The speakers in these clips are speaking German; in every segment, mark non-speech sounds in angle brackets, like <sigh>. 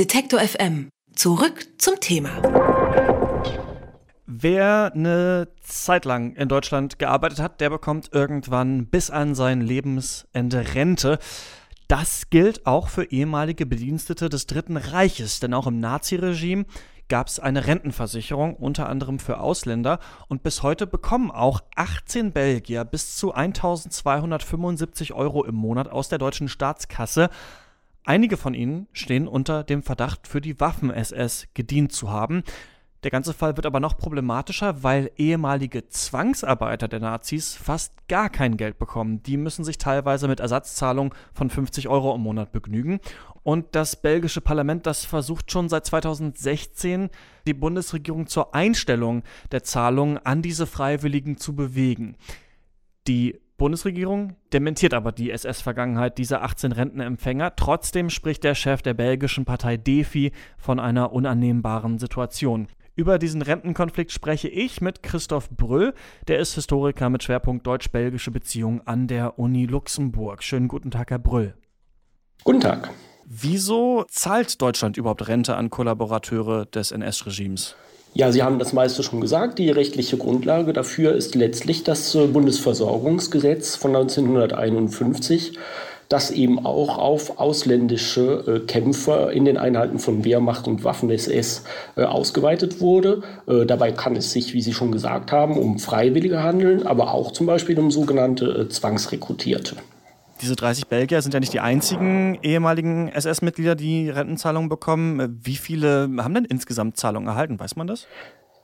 Detektor FM. Zurück zum Thema. Wer eine Zeit lang in Deutschland gearbeitet hat, der bekommt irgendwann bis an sein Lebensende Rente. Das gilt auch für ehemalige Bedienstete des Dritten Reiches, denn auch im Naziregime gab es eine Rentenversicherung, unter anderem für Ausländer. Und bis heute bekommen auch 18 Belgier bis zu 1275 Euro im Monat aus der deutschen Staatskasse. Einige von ihnen stehen unter dem Verdacht, für die Waffen-SS gedient zu haben. Der ganze Fall wird aber noch problematischer, weil ehemalige Zwangsarbeiter der Nazis fast gar kein Geld bekommen. Die müssen sich teilweise mit Ersatzzahlungen von 50 Euro im Monat begnügen. Und das belgische Parlament, das versucht schon seit 2016, die Bundesregierung zur Einstellung der Zahlungen an diese Freiwilligen zu bewegen. Die Bundesregierung dementiert aber die SS-Vergangenheit dieser 18 Rentenempfänger. Trotzdem spricht der Chef der belgischen Partei DEFI von einer unannehmbaren Situation. Über diesen Rentenkonflikt spreche ich mit Christoph Bröll. Der ist Historiker mit Schwerpunkt deutsch-belgische Beziehungen an der Uni Luxemburg. Schönen guten Tag, Herr Bröll. Guten Tag. Wieso zahlt Deutschland überhaupt Rente an Kollaborateure des NS-Regimes? Ja, Sie haben das meiste schon gesagt. Die rechtliche Grundlage dafür ist letztlich das äh, Bundesversorgungsgesetz von 1951 das eben auch auf ausländische äh, Kämpfer in den Einheiten von Wehrmacht und Waffen-SS äh, ausgeweitet wurde. Dabei kann es sich, wie Sie schon gesagt haben, um Freiwillige handeln, aber auch zum Beispiel um sogenannte Zwangsrekrutierte. Diese 30 Belgier sind ja nicht die einzigen ehemaligen SS-Mitglieder, die Rentenzahlungen bekommen. Wie viele haben denn insgesamt Zahlungen erhalten? Weiß man das?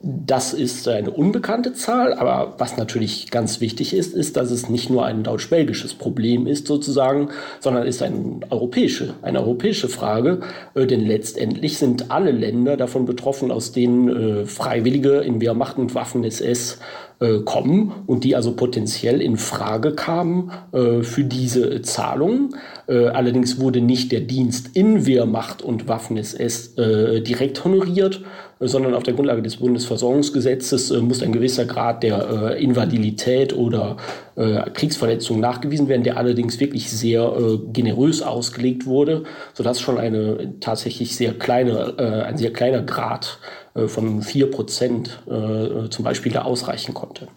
Das ist eine unbekannte Zahl, aber was natürlich ganz wichtig ist, ist, dass es nicht nur ein deutsch-belgisches Problem ist sozusagen, sondern ist ein europäische, eine europäische Frage, äh, denn letztendlich sind alle Länder davon betroffen, aus denen äh, Freiwillige in Wehrmacht und Waffen-SS äh, kommen und die also potenziell in Frage kamen äh, für diese Zahlungen. Äh, allerdings wurde nicht der Dienst in Wehrmacht und Waffen-SS äh, direkt honoriert, sondern auf der Grundlage des Bundesversorgungsgesetzes äh, muss ein gewisser Grad der äh, Invalidität oder Kriegsverletzung nachgewiesen werden, der allerdings wirklich sehr generös ausgelegt wurde, sodass schon eine tatsächlich sehr kleine, ein sehr kleiner Grad äh, von 4 Prozent äh, zum Beispiel da ausreichen konnte.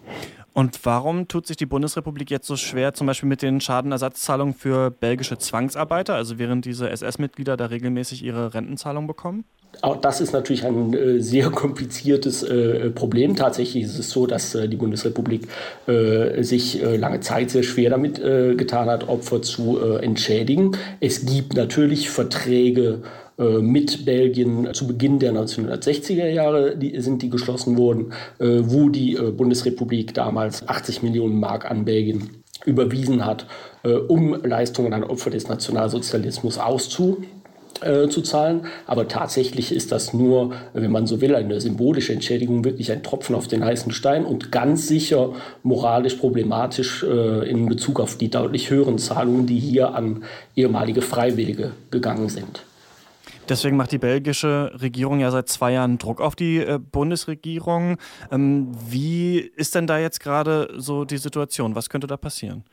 Und warum tut sich die Bundesrepublik jetzt so schwer, zum Beispiel mit den Schadenersatzzahlungen für belgische Zwangsarbeiter, also während diese SS-Mitglieder da regelmäßig ihre Rentenzahlung bekommen? Auch das ist natürlich ein äh, sehr <laughs> kompliziertes äh, Problem. Tatsächlich ist es so, dass äh, die Bundesrepublik äh, sich äh, lange Zeit sehr schwer damit äh, getan hat, Opfer zu entschädigen. Es gibt natürlich Verträge mit Belgien zu Beginn der 1960er Jahre die, sind die geschlossen worden, wo die Bundesrepublik damals 80 Millionen Mark an Belgien überwiesen hat, um Leistungen an Opfer des Nationalsozialismus auszu äh, zu zahlen. Aber tatsächlich ist das nur, wenn man so will, eine symbolische Entschädigung, wirklich ein Tropfen auf den heißen Stein und ganz sicher moralisch problematisch äh, in Bezug auf die deutlich höheren Zahlungen, die hier an ehemalige Freiwillige gegangen sind. Deswegen macht die belgische Regierung ja seit zwei Jahren Druck auf die äh, Bundesregierung. Ähm, wie ist denn da jetzt gerade so die Situation? Was könnte da passieren?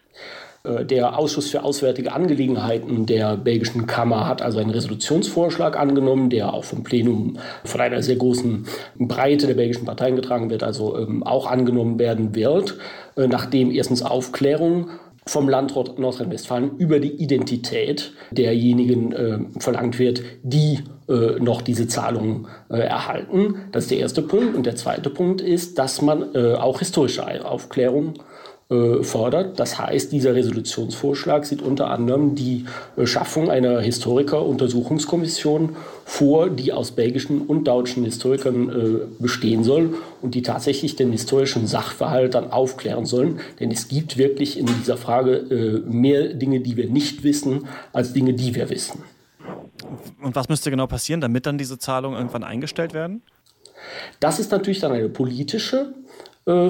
Äh, der Ausschuss für Auswärtige Angelegenheiten der belgischen Kammer hat also einen Resolutionsvorschlag angenommen, der auch vom Plenum von einer sehr großen Breite der belgischen Parteien getragen wird, also ähm, auch angenommen werden wird, äh, nachdem erstens Aufklärung vom Landrat Nordrhein-Westfalen über die Identität derjenigen äh, verlangt wird, die äh, noch diese Zahlungen äh, erhalten. Das ist der erste Punkt. Und der zweite Punkt ist, dass man äh, auch historische Aufklärung äh, fordert. Das heißt, dieser Resolutionsvorschlag sieht unter anderem die äh, Schaffung einer Historiker-Untersuchungskommission vor, die aus belgischen und deutschen Historikern äh, bestehen soll und die tatsächlich den historischen Sachverhalt dann aufklären sollen. Denn es gibt wirklich in dieser Frage mehr Dinge, die wir nicht wissen, als Dinge, die wir wissen. Und was müsste genau passieren, damit dann diese Zahlungen irgendwann eingestellt werden? Das ist natürlich dann eine politische äh,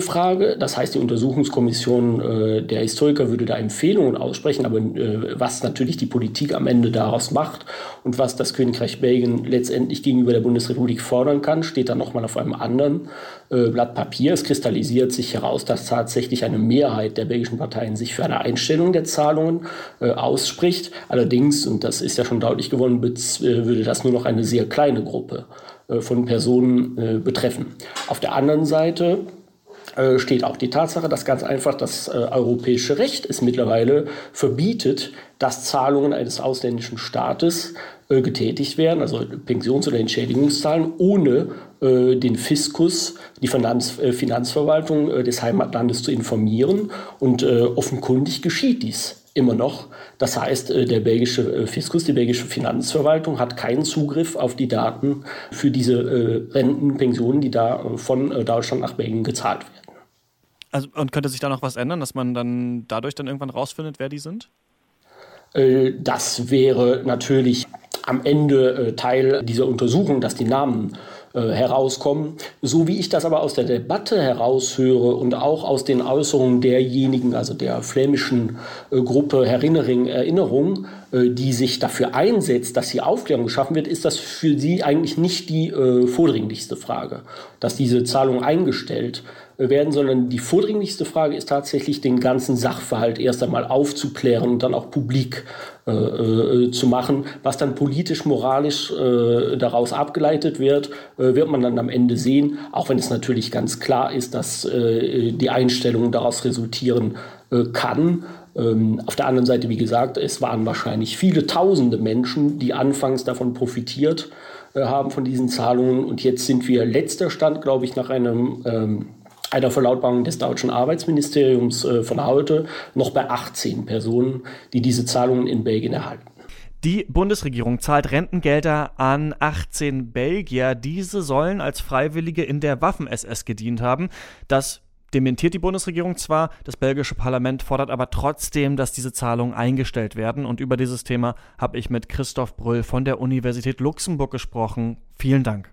Frage. Das heißt, die Untersuchungskommission äh, der Historiker würde da Empfehlungen aussprechen, aber äh, was natürlich die Politik am Ende daraus macht und was das Königreich Belgien letztendlich gegenüber der Bundesrepublik fordern kann, steht dann nochmal auf einem anderen äh, Blatt Papier. Es kristallisiert sich heraus, dass tatsächlich eine Mehrheit der belgischen Parteien sich für eine Einstellung der Zahlungen äh, ausspricht. Allerdings, und das ist ja schon deutlich geworden, äh, würde das nur noch eine sehr kleine Gruppe von Personen betreffen. Auf der anderen Seite äh, steht auch die Tatsache, dass ganz einfach das äh, europäische Recht es mittlerweile verbietet, dass Zahlungen eines ausländischen Staates äh, getätigt werden, also Pensions- oder Entschädigungszahlen, ohne den Fiskus, die Finanz, Finanzverwaltung des Heimatlandes zu informieren. Und offenkundig geschieht dies immer noch. Das heißt, der belgische Fiskus, die belgische Finanzverwaltung hat keinen Zugriff auf die Daten für diese Renten, Pensionen, die da von Deutschland nach Belgien gezahlt werden. Also, und könnte sich da noch was ändern, dass man dann dadurch dann irgendwann rausfindet, wer die sind? Äh, das wäre natürlich am Ende äh, Teil dieser Untersuchung, dass die Namen äh, herauskommen. So wie ich das aber aus der Debatte heraushöre und auch aus den Äußerungen derjenigen, also der flämischen Gruppe Herinnering Erinnerung, die sich dafür einsetzt, dass hier Aufklärung geschaffen wird, ist das für sie eigentlich nicht die äh, vordringlichste Frage, dass diese Zahlungen eingestellt werden, sondern die vordringlichste Frage ist tatsächlich, den ganzen Sachverhalt erst einmal aufzuklären und dann auch publik äh, äh, zu machen. Was dann politisch, moralisch äh, daraus abgeleitet wird, äh, wird man dann am Ende sehen, auch wenn es natürlich ganz klar ist, dass äh, die Einstellung daraus resultieren äh, kann. Ähm, auf der anderen Seite, wie gesagt, es waren wahrscheinlich viele tausende Menschen, die anfangs davon profitiert haben von diesen Zahlungen. Und jetzt sind wir letzter Stand, glaube ich, nach einem ähm, einer Verlautbarung des deutschen Arbeitsministeriums äh, von heute noch bei 18 Personen, die diese Zahlungen in Belgien erhalten. Die Bundesregierung zahlt Rentengelder an 18 Belgier. Diese sollen als Freiwillige in der Waffen-SS gedient haben. Das dementiert die Bundesregierung zwar, das belgische Parlament fordert aber trotzdem, dass diese Zahlungen eingestellt werden. Und über dieses Thema habe ich mit Christoph Brüll von der Universität Luxemburg gesprochen. Vielen Dank.